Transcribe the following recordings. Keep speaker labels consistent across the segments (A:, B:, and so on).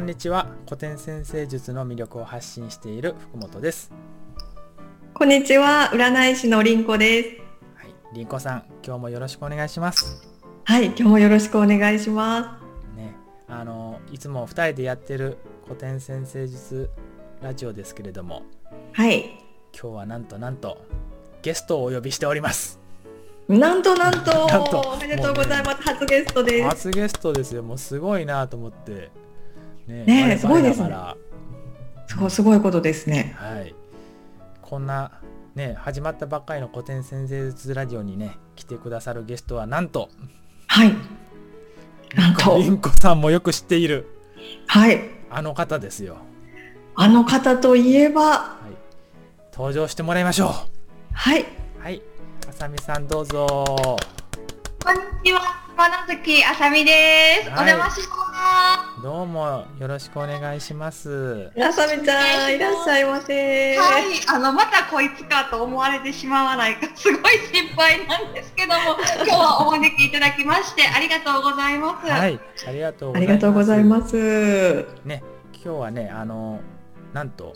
A: こんにちは。古典先生術の魅力を発信している福本です。
B: こんにちは。占い師のりんこです。
A: はい。りんこさん今日もよろしくお願いします。
B: はい。今日もよろしくお願いしま
A: す。ね。あのいつも二人でやってる古典先生術ラジオですけれども
B: はい。
A: 今日はなんとなんとゲストをお呼びしております。
B: なんとなんと。おめでとうございます、ね、初ゲストです。
A: 初ゲストですよ。もうすごいなと思って
B: ね。ねすごいですね。そうすごいことですね。
A: はい。こんなね始まったばっかりの古典先生術ラジオにね来てくださるゲストはなんと
B: はい。
A: なんと。りんこさんもよく知っている
B: はい。
A: あの方ですよ。
B: あの方といえば、は
A: い、登場してもらいましょう。
B: はい。
A: はい。あさみさんどうぞ。
C: こんにちは。山崎あさみです、はい、お邪魔します
A: どうもよろしくお願いします。
B: あさみちゃんいらっしゃいませ。
C: はいあのまたこいつかと思われてしまわない。かすごい心配なんですけども 今日はお招きいただきましてありがとうございます。
A: はいありがとう
B: ありがとうございます。
A: ね今日はねあのなんと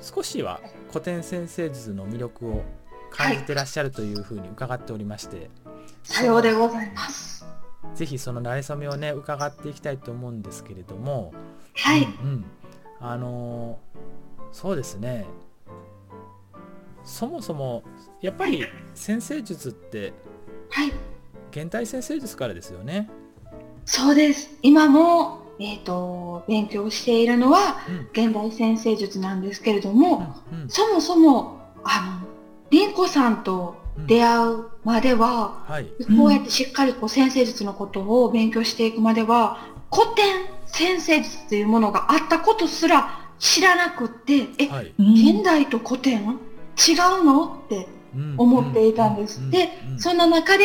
A: 少しは古典先生術の魅力を感じてらっしゃるというふうに伺っておりまして、はい、
C: さようでございます
A: ぜひその馴れ初めをね伺っていきたいと思うんですけれども。
C: はい、うん、
A: うん、あのー、そうですね。そもそもやっぱり先生術って、
C: はい、
A: 現代先生術からですよね。
C: そうです。今もえーと、勉強しているのは、現代先生術なんですけれども、うんうん、そもそもあの凛子さんと出会うまでは、うんはい、こうやってしっかりこう先生術のことを勉強していくまでは古典先生術というものがあったことすら知らなくってえ、はい、現代と古典違うのって思っていたんです。でそんな中で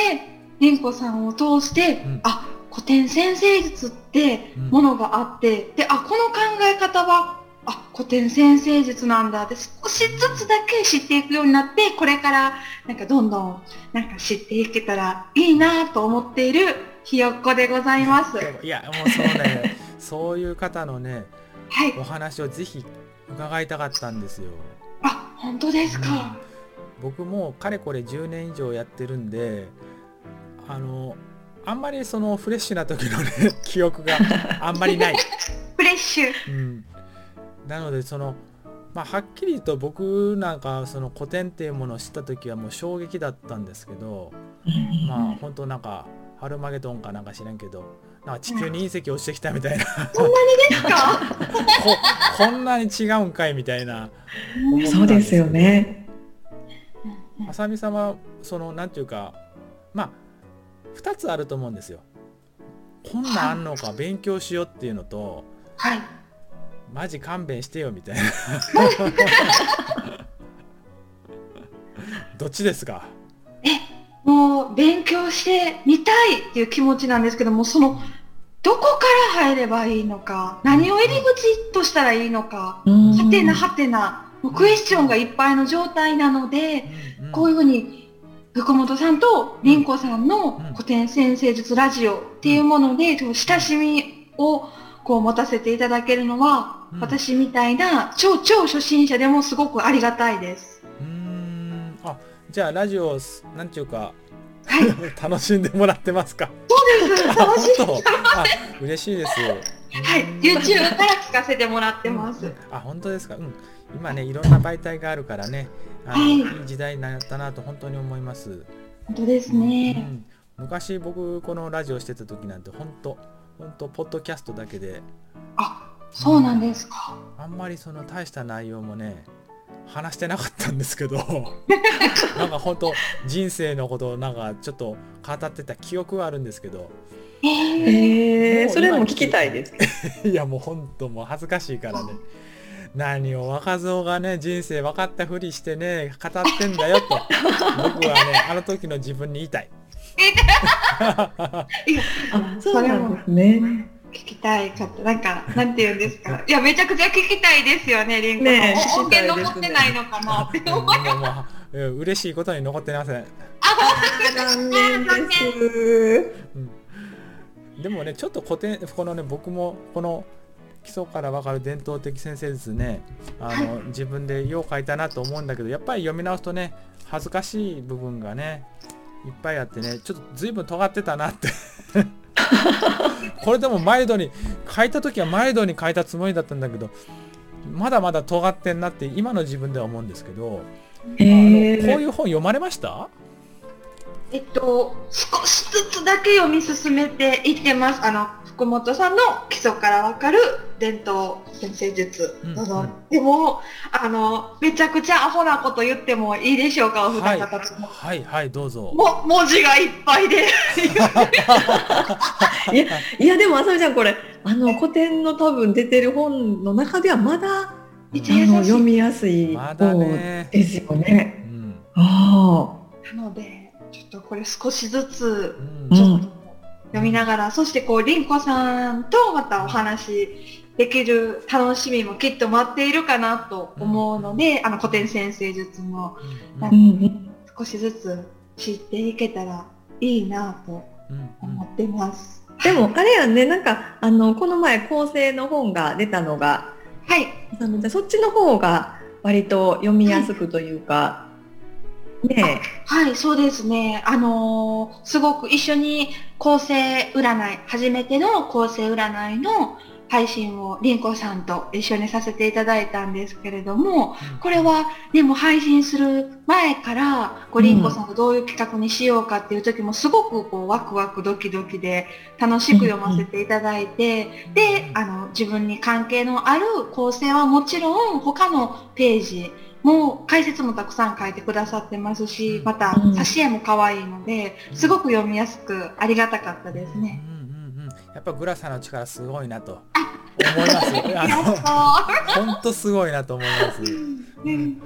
C: 凛子さんを通して、うん、あ古典先生術ってものがあって、うん、であこの考え方はあ古典先生術なんだって少しずつだけ知っていくようになってこれからなんかどんどんなんか知っていけたらいいなと思っているひよっこでございます。
A: いやもうそうね。そういう方のね、はい、お話をぜひ伺いたかったんですよ。
C: あ本当ですか、うん、
A: 僕もかれこれ10年以上やってるんであのあんまりそのフレッシュな時のね 記憶があんまりない。
C: フレッシュ、
A: うん、なのでそのまあ、はっきりと僕なんかその古典っていうものを知った時はもう衝撃だったんですけどまあ本当なんかハルマゲドンかなんか知らんけどなんか地球に隕石落ちてきたみたいな。
C: そんなにですか？
A: ここんなに違うんかいみたいな。
B: そうですよね。
A: あさみさんはそのなんていうかまあ2つあると思うんですよ。こんなんあんのか勉強しようっていうのと、
C: はい
A: マジ勘弁してよみたいな。どっちですか？
C: えもう勉強してみたいっていう気持ちなんですけどもそのどこから入ればいいのか何を入り口としたらいいのかはてなはてなもうクエスチョンがいっぱいの状態なので、うんうん、こういうふうに福本さんと凛子さんの古典先生術ラジオっていうもので親しみをこう持たせていただけるのは、うん、私みたいな超超初心者でもすごくありがたいです。
A: うんあじゃあラジオなんていうか、はい、楽しんでもらってますか？
C: そうです。楽しんで
A: あ嬉しいです。
C: はい、YouTube から聞かせてもらってます。
A: あ本当ですか？うん。今ねいろんな媒体があるからね、あの、はい、いい時代になったなと本当に思います。
C: 本当ですね。
A: うん、昔僕このラジオしてた時なんて本当本当ポッドキャストだけで。
C: あそうなんですか、
A: あんまりその大した内容もね話してなかったんですけど。なんか本当人生のことをなんかちょっと語ってた記憶はあるんですけど。
B: えー、それも聞きたいです。
A: いやもう本当もう恥ずかしいからね。何を若造がね人生分かったふりしてね語ってんだよと。僕はねあの時の自分に言いたい
C: あそうなんですね。聞きたい方なんかなんて言うんですか？いやめちゃくちゃ聞きたいですよねリンコね音源残ってないのかなって。思 いま
A: す嬉しいことに残ってませんあ
C: 残念です、
A: うん、でもねちょっと古典このね僕もこの基礎から分かる伝統的先生術ね。あの、はい、自分でよう書いたなと思うんだけどやっぱり読み直すとね恥ずかしい部分がねいっぱいあってねちょっと随分尖ってたなって。これでもマイルドに書いた時はマイルドに書いたつもりだったんだけどまだまだ尖ってんなって今の自分では思うんですけど、えー、こういう本読まれました？
C: えっと少しずつだけ読み進めていってます。あの福本さんの基礎からわかる伝統先生術など、うんうん、でもあのめちゃくちゃアホなこと言ってもいいでしょうかお二方とも、
A: はい、はい、はいどうぞ。
C: も文字がいっぱいで。
B: いやいやでもあさみちゃんこれあの古典の多分出てる本の中ではまだ、うん、読みやすい本ですよね。ねうん、
C: あ。なのでとこれ少しずつちょっと、読みながら、そしてこう、りんこさんとまたお話できる楽しみもきっと待っているかなと思うので、あの古典先生術も、少しずつ知っていけたらいいなと思ってます。
B: でもあれやんね、なんかあのこの前構成の本が出たのが、
C: はい。
B: そっちの方が割と読みやすくというか、は
C: ね。はい、そうですね。あのー、すごく一緒に構成占い、初めての構成占いの配信をりんこさんと一緒にさせていただいたんですけれども、これはでも配信する前からこうりんこさんとどういう企画にしようかっていう時もすごくこうワクワクドキドキで楽しく読ませていただいて、であの自分に関係のある構成はもちろん他のページもう解説もたくさん書いてくださってますし、また挿絵も可愛いので、すごく読みやすくありがたかったですね。うん
A: うんうん、やっぱグラサの力すごいなと思います。本当すごいなと思います。うん、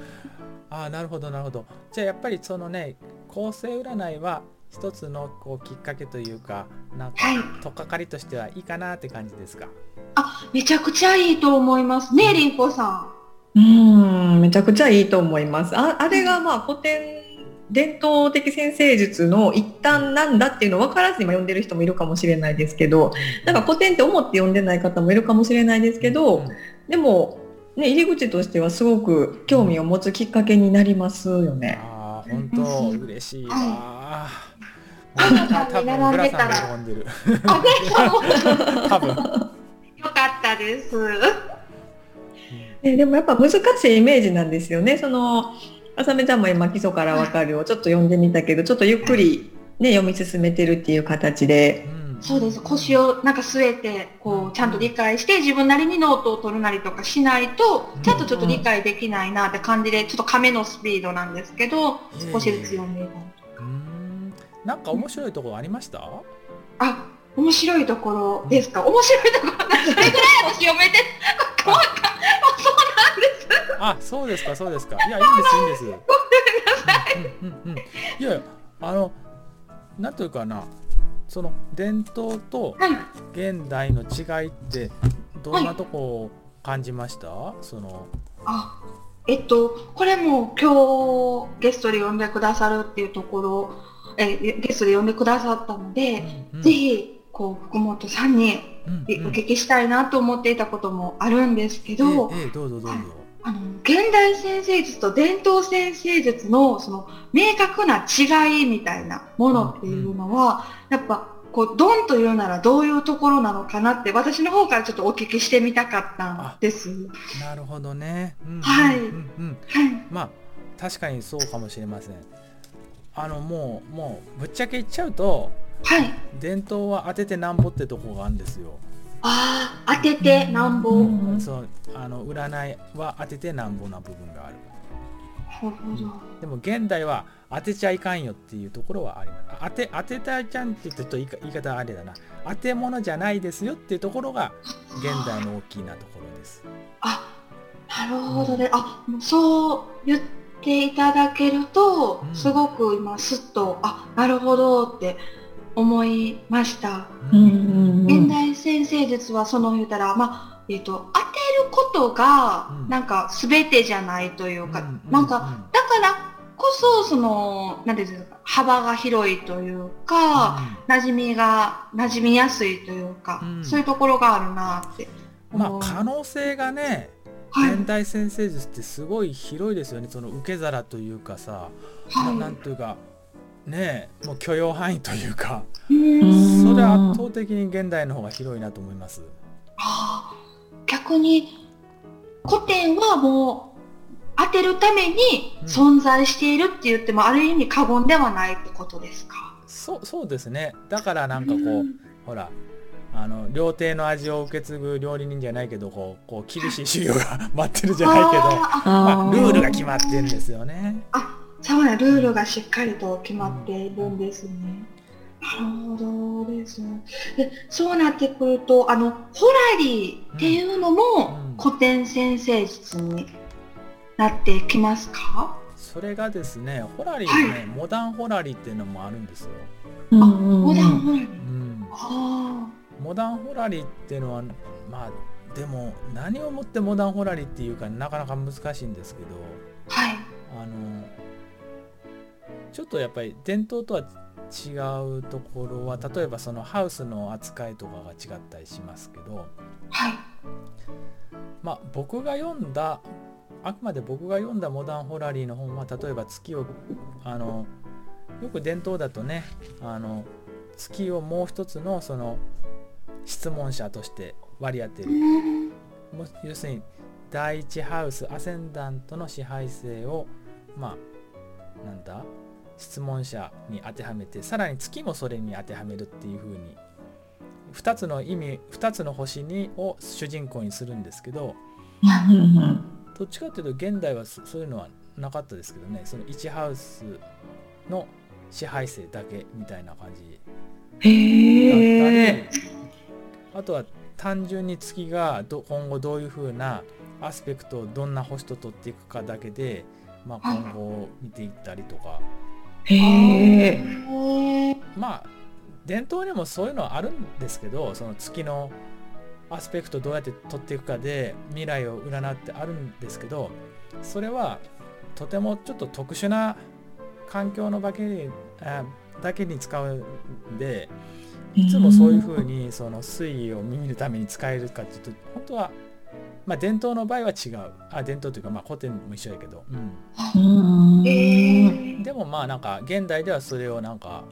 A: ああなるほどなるほど。じゃあやっぱりそのね構成占いは一つのこうきっかけというかなんかとっかかりとしてはいいかなって感じですか？
C: あめちゃくちゃいいと思いますねりんこさん。
B: うんめちゃくちゃいいと思います。ああれがまあ古典伝統的先生術の一端なんだっていうのを分からずに今読んでる人もいるかもしれないですけどなんか古典って思って読んでない方もいるかもしれないですけどでも、ね、入り口としてはすごく興味を持つきっかけになりますよね。
A: あ本当嬉しいわ。多分グラさんが喜んでる。
C: 多分。よかったです。
B: えでもやっぱ難しいイメージなんですよね。そのあさめちゃんも今基礎からわかるをちょっと読んでみたけど、ちょっとゆっくりね読み進めてるっていう形で。
C: そうです。腰をなんか据えてこうちゃんと理解して自分なりにノートを取るなりとかしないとちゃんとちょっと理解できないなって感じでちょっと亀のスピードなんですけど少しずつ読んでいたりとか。
A: なんか面白いところありました？
C: あ面白いところですか？面白いところそれぐらい私読めて怖か
A: あ、そうですか、そうですか。いや、いいんです、いいんです。ごめんなさい。うんうんうん、いや、あの、なんというかな、その伝統と現代の違いってどんなとこを感じました？はい、その。
C: あ、えっとこれも今日ゲストで呼んでくださるっていうところ、えゲストで呼んでくださったので、うんうん、ぜひこう福本さんにお聞きしたいなと思っていたこともあるんですけど、
A: えええ、どうぞどうぞ。はい
C: あの現代先生術と伝統先生術のその明確な違いみたいなものっていうのは、やっぱこうドンというならどういうところなのかなって私の方からちょっとお聞きしてみたかったんです。
A: なるほどね。
C: うん、はい、
A: うんうん、はい。まあ確かにそうかもしれません。あのもうもうぶっちゃけ言っちゃうと、
C: はい、
A: 伝統は当ててなんぼってとこがあるんですよ。
C: ああ当ててなんぼ、
A: うん、そうあの占いは当ててなんぼな部分がある。でも現代は当てちゃいかんよっていうところはあります。当て当てたちゃんって言うと言い方あれだな。当て物じゃないですよっていうところが現代の大きなところです。
C: あなるほどね、うん、あそう言っていただけると、うん、すごく今すっとあなるほどって思いました。現代先生術はその言うたら、まあ、えっ、ー、と、当てることが、なんか全てじゃないというか、なんか、だからこそ、その、なんていうんですか、幅が広いというか、馴染みが、馴染みやすいというか、そういうところがあるなって
A: まあ可能性がね、
C: はい。
A: 現代先生術ってすごい広いですよね。その受け皿というかさ、な
C: はい。
A: なんというかねもう許容範囲というか
C: うん
A: それは圧倒的に現代の方が広いなと思います。
C: あー逆に古典はもう当てるために存在しているって言っても、ある意味過言ではないってことですか？
A: そうそうですねだからなんかこう、
C: うん
A: ほらあの料亭の味を受け継ぐ料理人じゃないけどこうこう厳しい修行が 待ってるじゃないけど、まあ、ルールが決まってるんですよね。
C: あそうね、ルールがしっかりと決まっているんです。ね。なるほどです。ね。で、そうなってくると、あの、ホラリーっていうのも古典先生術になってきます。か、
A: それがです。ねホラリーね、モダンホラリーっていうのもあるんです。よ。
C: あ、モダンホラリー。
A: うん、
C: あ
A: モダンホラリーっていうのはまあでも何をもってモダンホラリーっていうかなかなか難しいんです。けど、
C: はい。
A: あのちょっとやっぱり伝統とは違うところは例えばそのハウスの扱いとかが違ったりしますけど
C: はい。
A: まあ僕が読んだあくまで僕が読んだモダンホラリーの本は例えば月をあのよく伝統だとねあの月をもう一つのその質問者として割り当てる。要するに第一ハウスアセンダントの支配性をまあなんだ？質問者に当てはめてさらに月もそれに当てはめるっていう風に2つの意味2つの星にを主人公にするんですけどどっちかっていうと現代はそそういうのはなかったですけどねその1ハウスの支配性だけみたいな感じ。
B: へえ。
A: あとは単純に月がど今後どういう風なアスペクトをどんな星と取っていくかだけで、まあ、
C: はい
A: 今後を見ていったりとか、
B: へえ。
A: まあ伝統にもそういうのはあるんですけどその月のアスペクトどうやって取っていくかで未来を占ってあるんですけどそれはとてもちょっと特殊な環境のだけにあだけに使うんでいつもそういうふうにその推移を見るために使えるかっていうと本当はまあ伝統の場合は違う。あ伝統というかまあ古典も一緒やけど、うん、
B: うん。
C: えー。
A: でもまあなんか現代ではそれをなんか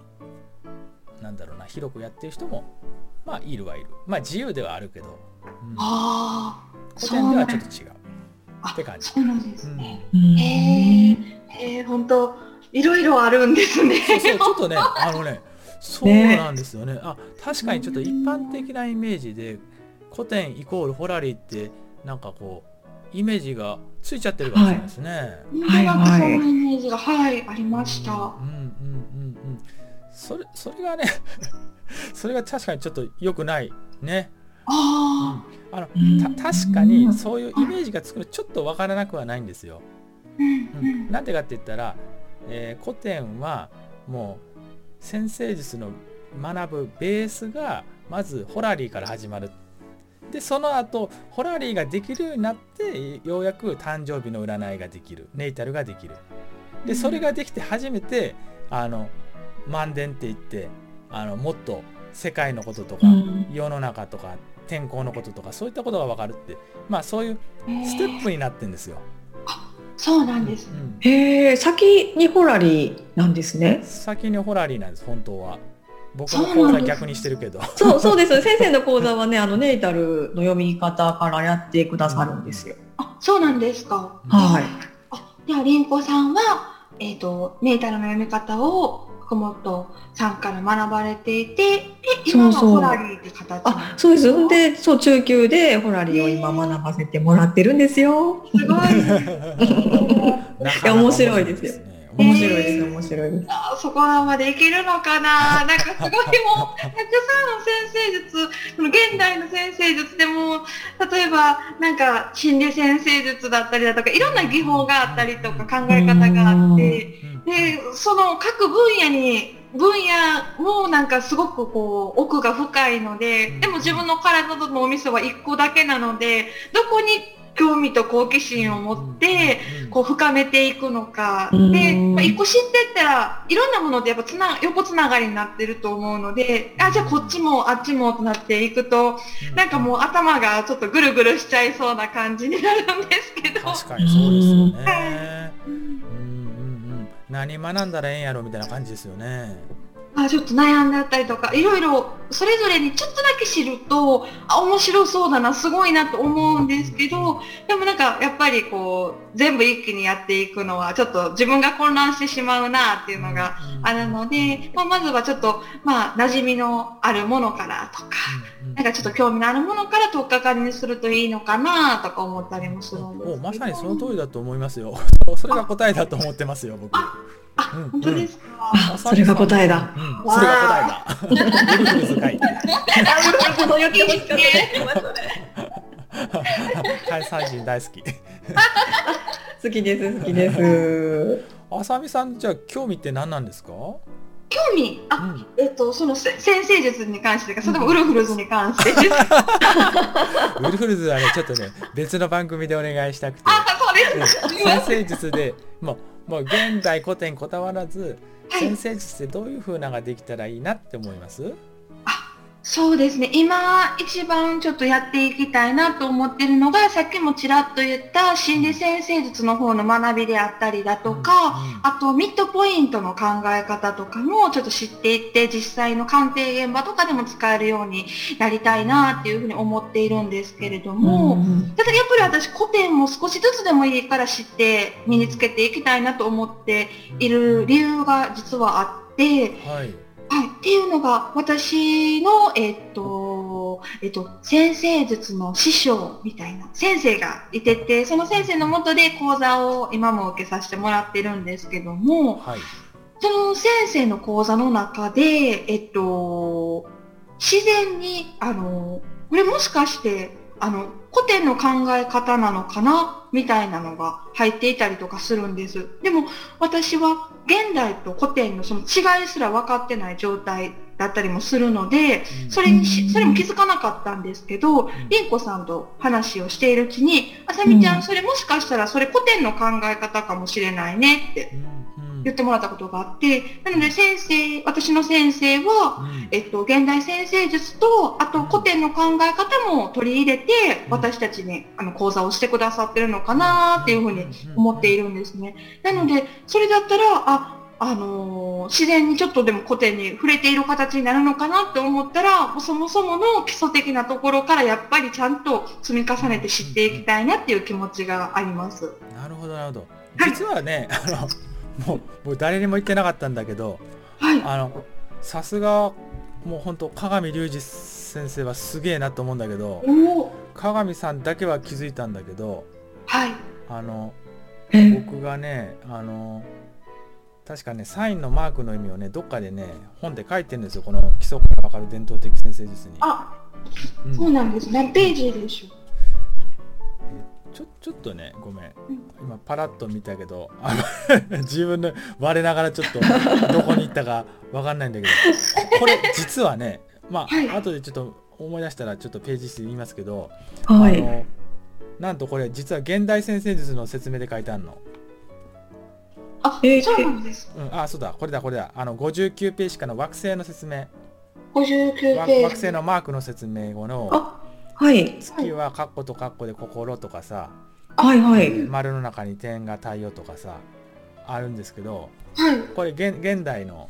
A: なんだろうな広くやってる人もまあいるはいる。まあ自由ではあるけど、うん。
C: ああ、
A: 古典ではちょっ
C: と。
A: と違う。
C: あ
A: って感じ。
C: そうなんですね。
B: うん。
C: へえ、へえ、本当いろいろあるんですね。
A: そうそうちょっとね あのねそうなんですよね。あ確かにちょっと一般的なイメージで古典イコールホラリーってなんかこうイメージがついちゃってるかもしれないですね、
B: はい。
C: なんかそんなイメージが、はい、ありました。
A: うんうんうんうん。うんそれそれがね それが確かにちょっと良くないね。
C: あ
A: あの
B: うん。
A: た確かにそういうイメージがつくのちょっとわからなくはないんですよ。
C: あ、うん
A: うん。なんでかって言ったら、えー古典はもう先生術の学ぶベースがまずホラリーから始まる。でその後ホラリーができるようになってようやく誕生日の占いができるネイタルができる。でそれができて初めてあの万伝って言ってあのもっと世界のこととか、
B: うん
A: 世の中とか天候のこととかそういったことが分かるってまあそういうステップになってんですよ。
C: そうなんです。
A: うん
B: へえ、先にホラリーなんですね。
A: 先にホラリーなんです本当は。僕の講座逆にしてるけど。
B: そう、そうです。先生の講座はね、あのネイタルの読み方からやってくださるんですよ。
C: あ、そうなんですか。
B: はい。
C: あ、では、りんこさんは、えっ、と、ネイタルの読み方を福本さんから学ばれていて、で、今は
B: そうそう
C: ホラリーって形
B: あ、そうです。んで、そう、中級でホラリーを今学ばせてもらってるんですよ。
C: すごい。
A: い
B: や面白いですよ
A: ね。
B: 面白いです、面白い。です。
C: あそこまでいけるのかな？なんかすごいもう、たくさんの先生術、その現代の先生術でも、例えばなんか心理先生術だったりだとか、いろんな技法があったりとか考え方があって、
A: うん。
C: で、その各分野に、分野もなんかすごくこう奥が深いので、でも自分の体と脳みそは一個だけなので、どこに興味と好奇心を持って、こう深めていくのか。
B: うん
C: で、まあ、一個知ってったら、いろんなものでやっぱつな、横つながりになってると思うので、あ、じゃあこっちもあっちもとなっていくと、なんかもう頭がちょっとぐるぐるしちゃいそうな感じになるんですけど。
A: 確かにそうですよね。うんうんうん。何学んだらええんやろみたいな感じですよね。
C: あちょっと悩んだったりとか、いろいろそれぞれにちょっとだけ知ると、あ、面白そうだな、すごいなと思うんですけど、でもなんかやっぱりこう、全部一気にやっていくのはちょっと自分が混乱してしまうなっていうのがあるので、まあ、まずはちょっと、まあ、馴染みのあるものからとか、なんかちょっと興味のあるものから取っかかりにするといいのかなとか思ったりもするんですけ
A: まさにその通りだと思いますよ。それが答えだと思ってますよ、僕。
C: あ、
A: うん。
C: 本当ですか？
B: あそれが答えだ。
A: うん、それが答えだ。ウルフルズかい。
B: そう言ってほしかった
A: 海産人大好き。
B: 好きです好きです。
A: あさみさんじゃあ興味って何なんですか？
C: 興味、あ、
A: うん
C: えっと、そのせ先生術に関してか、それともウルフルズに関して。
A: ウルフルズはねちょっとね別の番組でお願い。したくて。
C: あ、そうです。
A: うん先生術でもうもう現代古典こだわらず
C: はい
A: 先生術でどういう風なのができたらいいなって思います？
C: そうですね。今、一番ちょっとやっていきたいなと思ってるのが、さっきもちらっと言った心理先生術の方の学びであったりだとか、あとミッドポイントの考え方とかもちょっと知っていって、実際の鑑定現場とかでも使えるようになりたいなっていうふうに思っているんですけれども、ただやっぱり私古典も少しずつでもいいから知って身につけていきたいなと思っている理由が実はあって、
A: はい。
C: はい、っていうのが私の、えっと、えっと、先生術の師匠みたいな先生がいてて、その先生のもとで講座を今も受けさせてもらってるんですけども、
A: はい。
C: その先生の講座の中で、えっと、自然に、あの、これもしかして、あの、古典の考え方なのかな？みたいなのが入っていたりとかするんです。でも、私は現代と古典のその違いすら分かってない状態だったりもするので、それにし、それも気づかなかったんですけど、りん。こさんと話をしているうちに、あさみちゃ
B: うん
C: ん、それもしかしたらそれ古典の考え方かもしれないねって言ってもらったことがあって、なので先生、私の先生は、
A: うん。
C: えっと、現代先生術と、あと古典の考え方も取り入れて、私たちにあの講座をしてくださってるのかなっていうふうに思っているんですね。なので、それだったら、あ、あのー自然にちょっとでも古典に触れている形になるのかなって思ったら、そもそもの基礎的なところからやっぱりちゃんと積み重ねて知っていきたいなっていう気持ちがあります。
A: なるほどなるほど。
C: はい。
A: 実はね、あのもうもう誰にも言ってなかったんだけど、
C: はい。
A: あのさすがもう本当鏡隆二先生はすげえなと思うんだけど、
C: おお
A: 鏡さんだけは気づいたんだけど、
C: はい。
A: あの
B: え
A: 僕がねあの確かねサインのマークの意味をねどっかでね本で書いてるんですよこの基礎からわかる伝統的先生術に。
C: あ、
A: うん
C: そうなんです。何ページでしょう
A: ちょちょっとねごめん
C: うん
A: 今パラッと見たけどあの 自分で我ながらちょっとどこに行ったかわかんないんだけどこれ実はねまあ、
C: はい
A: 後でちょっと思い出したらちょっとページ数言いますけど、
B: はい。
A: あのなんとこれ実は現代先生術の説明で書いてあるの。
C: あ、
B: えー
C: そうなんです。
A: うん、あそうだこれだこれだあの59ページからの惑星の説明
C: 59
A: わ
C: ページ。
A: 惑星のマークの説明後の
B: あはい。
A: 月はカッコとカッコで心とかさ、
B: はいはい。
A: 丸の中に点が太陽とかさあるんですけど
C: はい。
A: これ現現代の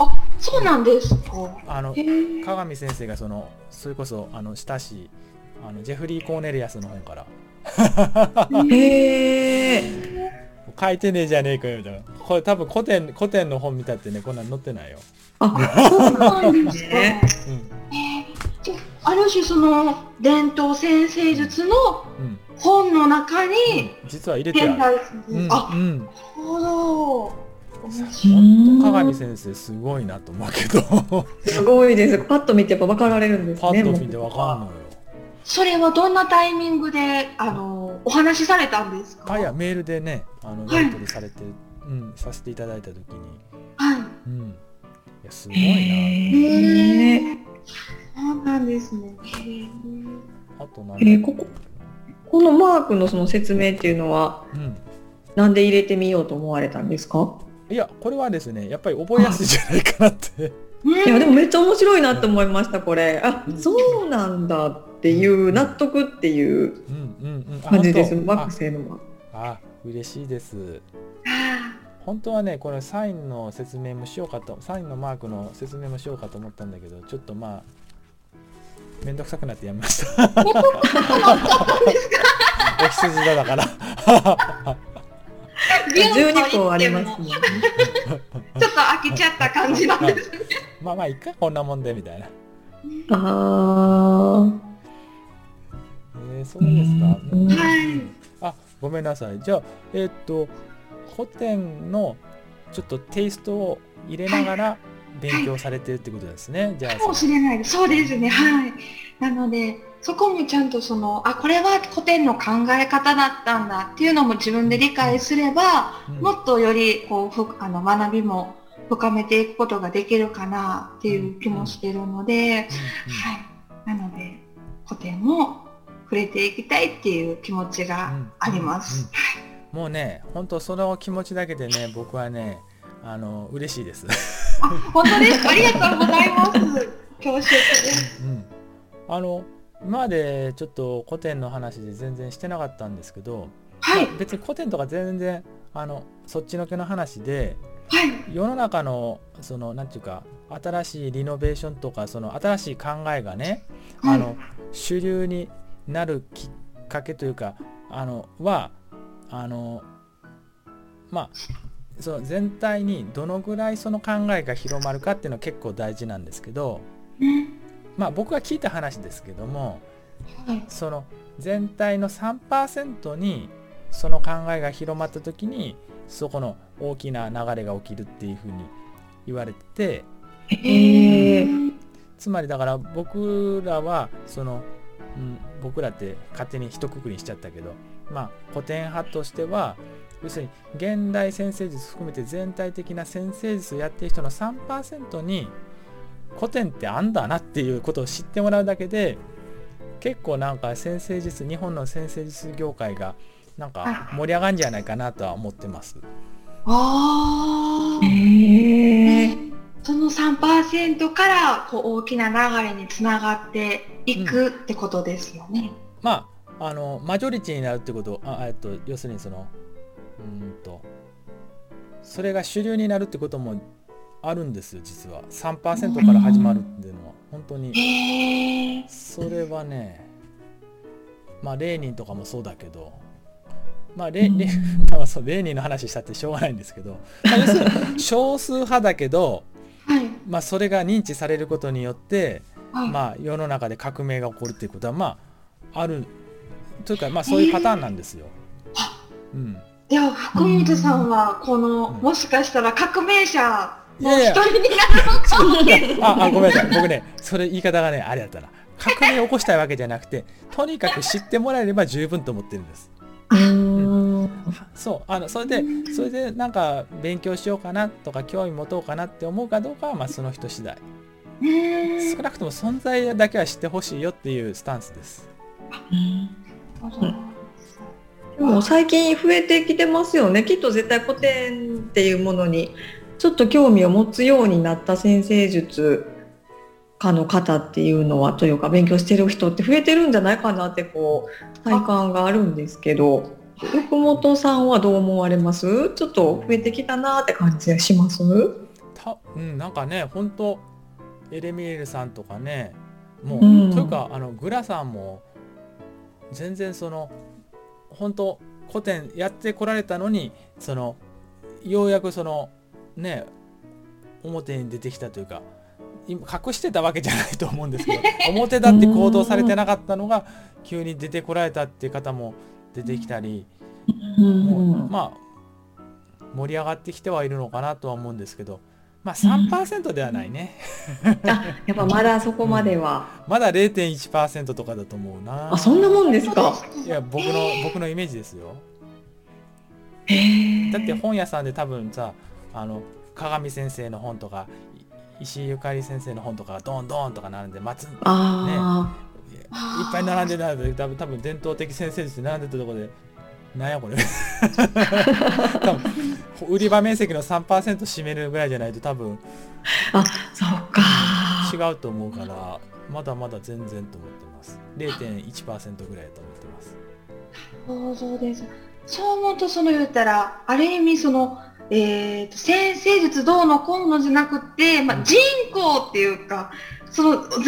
C: あ、そうなんですか。
A: あの
C: へー
A: 鏡先生がそのそれこそあの親しいあのジェフリー・コーネリアスの本から
B: へえ。
A: 書いてねえじゃねえかよみたいなこれ多分古典古典の本見たってねこんなん載ってないよ、
B: あ、そうなんです
C: ね
B: ね。
A: うん
C: あある種その伝統先生術の
A: うん
C: 本の中に
A: 実は入れてある、うん
C: あ、
A: うん、
C: なるほど。
A: 本当鏡先生すごいなと思うけど
B: すごいです。パッと見てやっぱ分かられるんですね。
A: パッと見てわかんのよ
C: それはどんなタイミングであのお話しされたんですか？
A: あいやメールでねあの
C: はい
A: やり取りされて、うん、させていただいた時に
C: はい。
A: うんいやすごい
B: へ
C: へ
B: え。
C: そうなんですね。
A: あと何？
B: えーこここのマークのその説明っていうのは、
A: うん、
B: なんで入れてみようと思われたんですか？
A: いやこれはですねやっぱり覚えやすいじゃないかなって。
B: いやでもめっちゃ面白いなと思いましたこれ。あ、そうなんだっていう納得っていう感じです、マーク製のは
A: あ嬉しいです。本当はねこれサインの説明もしようかとサインのマークの説明もしようかと思ったんだけどちょっとまあめんどくさくなってやめました。お羊座だから。
B: 12個ありますね。
C: ちょっと飽きちゃった感じなんですね。
A: まあまあいっかこんなもんでみたいな。
B: あ
A: えー、そうです
C: か、はい。
A: あごめんなさい。じゃあえー、っと古典のちょっとテイストを入れながら勉強されてるってことですね、はい、じゃあ
C: かもしれないそうですね。はい。なのでそこもちゃんとそのあこれは古典の考え方だったんだっていうのも自分で理解すれば、うん、もっとよりこうふあの学びも深めていくことができるかなっていう気もしてるので、はい。なので古典も触れていきたいっていう気持ちがあります。
A: もうね、本当その気持ちだけでね、僕はね、あの嬉しいです。
C: あ、本当ですか。ありがとうございます。恐縮です。
A: うん、あの今までちょっと古典の話で全然してなかったんですけど、
C: はい、
A: 別に古典とか全然あのそっちのけの話で、
C: はい、
A: 世の中のそのなんていうか新しいリノベーションとかその新しい考えがね、はい、あの主流になるきっかけというかあのはあのまあその全体にどのぐらいその考えが広まるかっていうのは結構大事なんですけど、まあ僕が聞いた話ですけども、その全体の3%にその考えが広まった時にそこの大きな流れが起きるっていうふうに言われて
B: て、
A: つまりだから僕らはそのうん、僕らって勝手に一括りにしちゃったけどまあ古典派としては要するに現代先生術含めて全体的な先生術をやってる人の3%に古典ってあんだなっていうことを知ってもらうだけで結構なんか先生術日本の先生術業界がなんか盛り上がるんじゃないかなとは思ってます。
C: あえ。その3%からこう大きな流れにつながっていくってことですよね。
A: うん、まああのマジョリティになるってことあえっと要するにそのうんと。それが主流になるってこともあるんですよ実は。3%から始まるっていうのは。本当に。それはねまあレーニンとかもそうだけどまあレ,、レ まあ、そうレーニンの話したってしょうがないんですけど、まあ、要するに 少数派だけど
C: はい、
A: まあ、それが認知されることによって、はい、まあ、世の中で革命が起こるっていうことはまあある。というか、まあ、そういうパターンなんですよ。
C: うん、いや福本さんはこの、うん、もしかしたら革命者の一人になるのかも
A: ああごめんなさい。僕ねそれ言い方がねあれだったな。革命を起こしたいわけじゃなくてとにかく知ってもらえれば十分と思ってるんです。そうあのそれでそれでなんか勉強しようかなとか興味持とうかなって思うかどうかはまあその人次第。少なくとも存在だけは知ってほしいよっていうスタンスです。
B: でも最近増えてきてますよね。きっと絶対古典っていうものにちょっと興味を持つようになった先生術家の方っていうのはというか勉強してる人って増えてるんじゃないかなってこう体感があるんですけど福本さんはどう思われます？ちょっと増えてきたなって感じがします？
A: たうんなんかね本当エレミエルさんとかねもう、うん、というかあのグラさんも全然その本当古典やってこられたのにそのようやくそのね表に出てきたというか隠してたわけじゃないと思うんですけど 表だって行動されてなかったのが急に出てこられたっていう方も出てきたり、もうまあ盛り上がってきてはいるのかなとは思うんですけどまあ3%ではないね。
B: あやっぱまだそこまでは、
A: うん、まだ0.1%とかだと思うな。
B: あそんなもんですか？
A: いや僕の僕のイメージですよ。
B: へ
A: だって本屋さんで多分さあの鏡先生の本とか石井ゆかり先生の本とかがドンドンとか並んで松
B: あ、
A: ぱい並んでた多分多分伝統的先生術並んでたところでなんやこれ。多分売り場面積の3%占めるぐらいじゃないと多分
B: あそうか。
A: 違うと思うからまだまだ全然と思ってます。0.1%ぐらいと思ってます。
C: そうそうです。そう思うとその言ったらある意味そのえーと、先生術どうのこうのじゃなくて、まあ、人口っていうかその全員の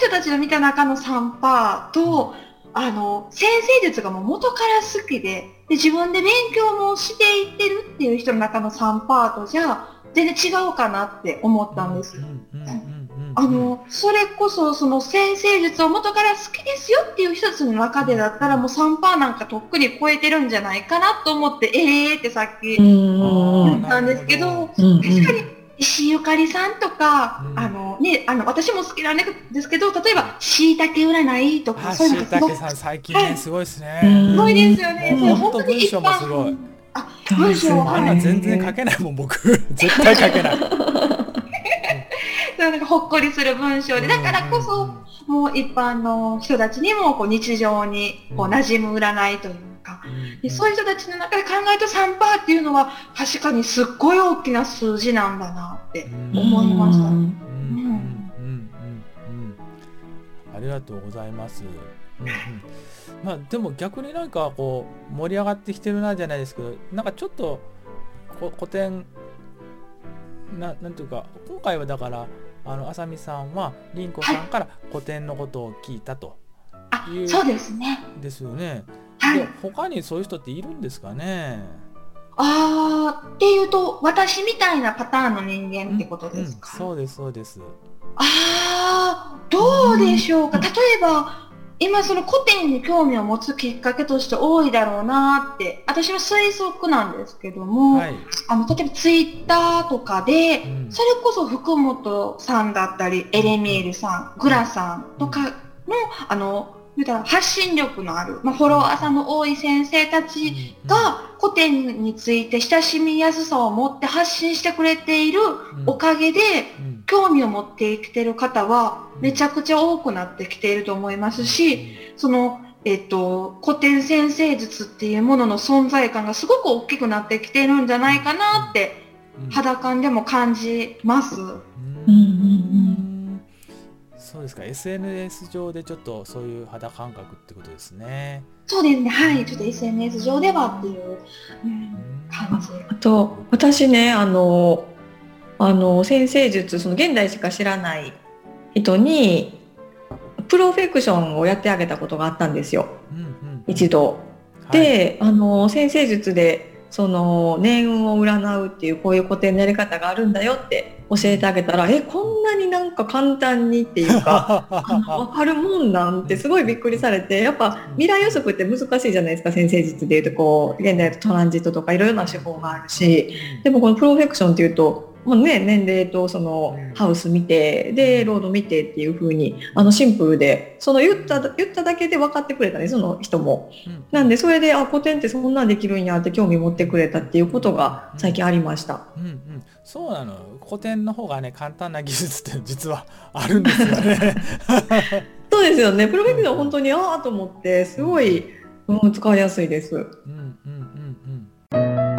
C: 人たちの見た中の3%とあの先生術がもう元から好きでで自分で勉強もしていってるっていう人の中の3%とじゃ全然違うかなって思ったんです。あのそれこそその先生術を元から好きですよっていう一つの中でだったらもう3%なんかとっくに超えてるんじゃないかなと思ってええー、ってさっき言ったんですけど確かに石ゆかりさんとか、うん、あのね、あの私も好きなんですけど例えばしいたけ占いとか
A: そういうのがすごくさん最近ね、はい、すごいですね。
C: すごいですよね、
A: うん、本当に文章もすごい。あ文章あんな全然書けないもん僕。絶対書けない。
C: なんかほっこりする文章で。だからこそ、もう一般の人たちにもこう日常にこう馴染む占いというか、でそういう人たちの中で考えた3%っていうのは確かにすっごい大きな数字なんだなって思いました。
A: ありがとうございます。うんうん、まあでも逆になんかこう盛り上がってきてるなじゃないですけどなんかちょっと古典ななんていうか今回はだからあの浅見さんは凛子さんから古典のことを聞いたと。
C: いう、はい、そうですね。
A: ですよね。はい、他にそういう人っているんですかね？
C: あーっていうと私みたいなパターンの人間ってことですか、
A: うんうん、そうですそうです。
C: ああどうでしょうか、例えば今その古典に興味を持つきっかけとして多いだろうなって私の推測なんですけども、はい、あの例えばツイッターとかで、うん、それこそ福本さんだったりエレミールさんグラさんとかのあの発信力のある、まあ、フォロワーさんの多い先生たちが古典について親しみやすさを持って発信してくれているおかげで、興味を持ってきてる方はめちゃくちゃ多くなってきていると思いますし、その、えっと、古典先生術っていうものの存在感がすごく大きくなってきているんじゃないかなって肌感でも感じます。うんうんうん
A: そうですか。SNS 上でちょっとそういう肌感覚ってことですね。
C: そうですね。はい。ちょっと SNS 上ではっていう、うん、感じ。
B: あと私ねあのあの先生術その現代しか知らない人にプロフェクションをやってあげたことがあったんですよ、うんうん、一度。で、はい、あの先生術でその念運を占うっていうこういう固定のやり方があるんだよって教えてあげたらえこんなになんか簡単にっていうか分かるもんなんてすごいびっくりされてやっぱ未来予測って難しいじゃないですか先生術でいうとこう現代だとトランジットとかいろいろな手法があるし。でもこのプロフェクションっていうともうね、年齢とそのハウス見て、で、ロード見てっていう風に、あのシンプルで、その言った、言っただけで分かってくれたね、その人も。なんで、それで、あ、古典ってそんなんできるんやって興味持ってくれたっていうことが最近ありました。
A: うんうん、そうなの古典の方がね簡単な技術って実はあるんですよね。
B: そうですよねプロフィールは本当にああと思ってすごい、うん、使いやすいです。うんうんうんうん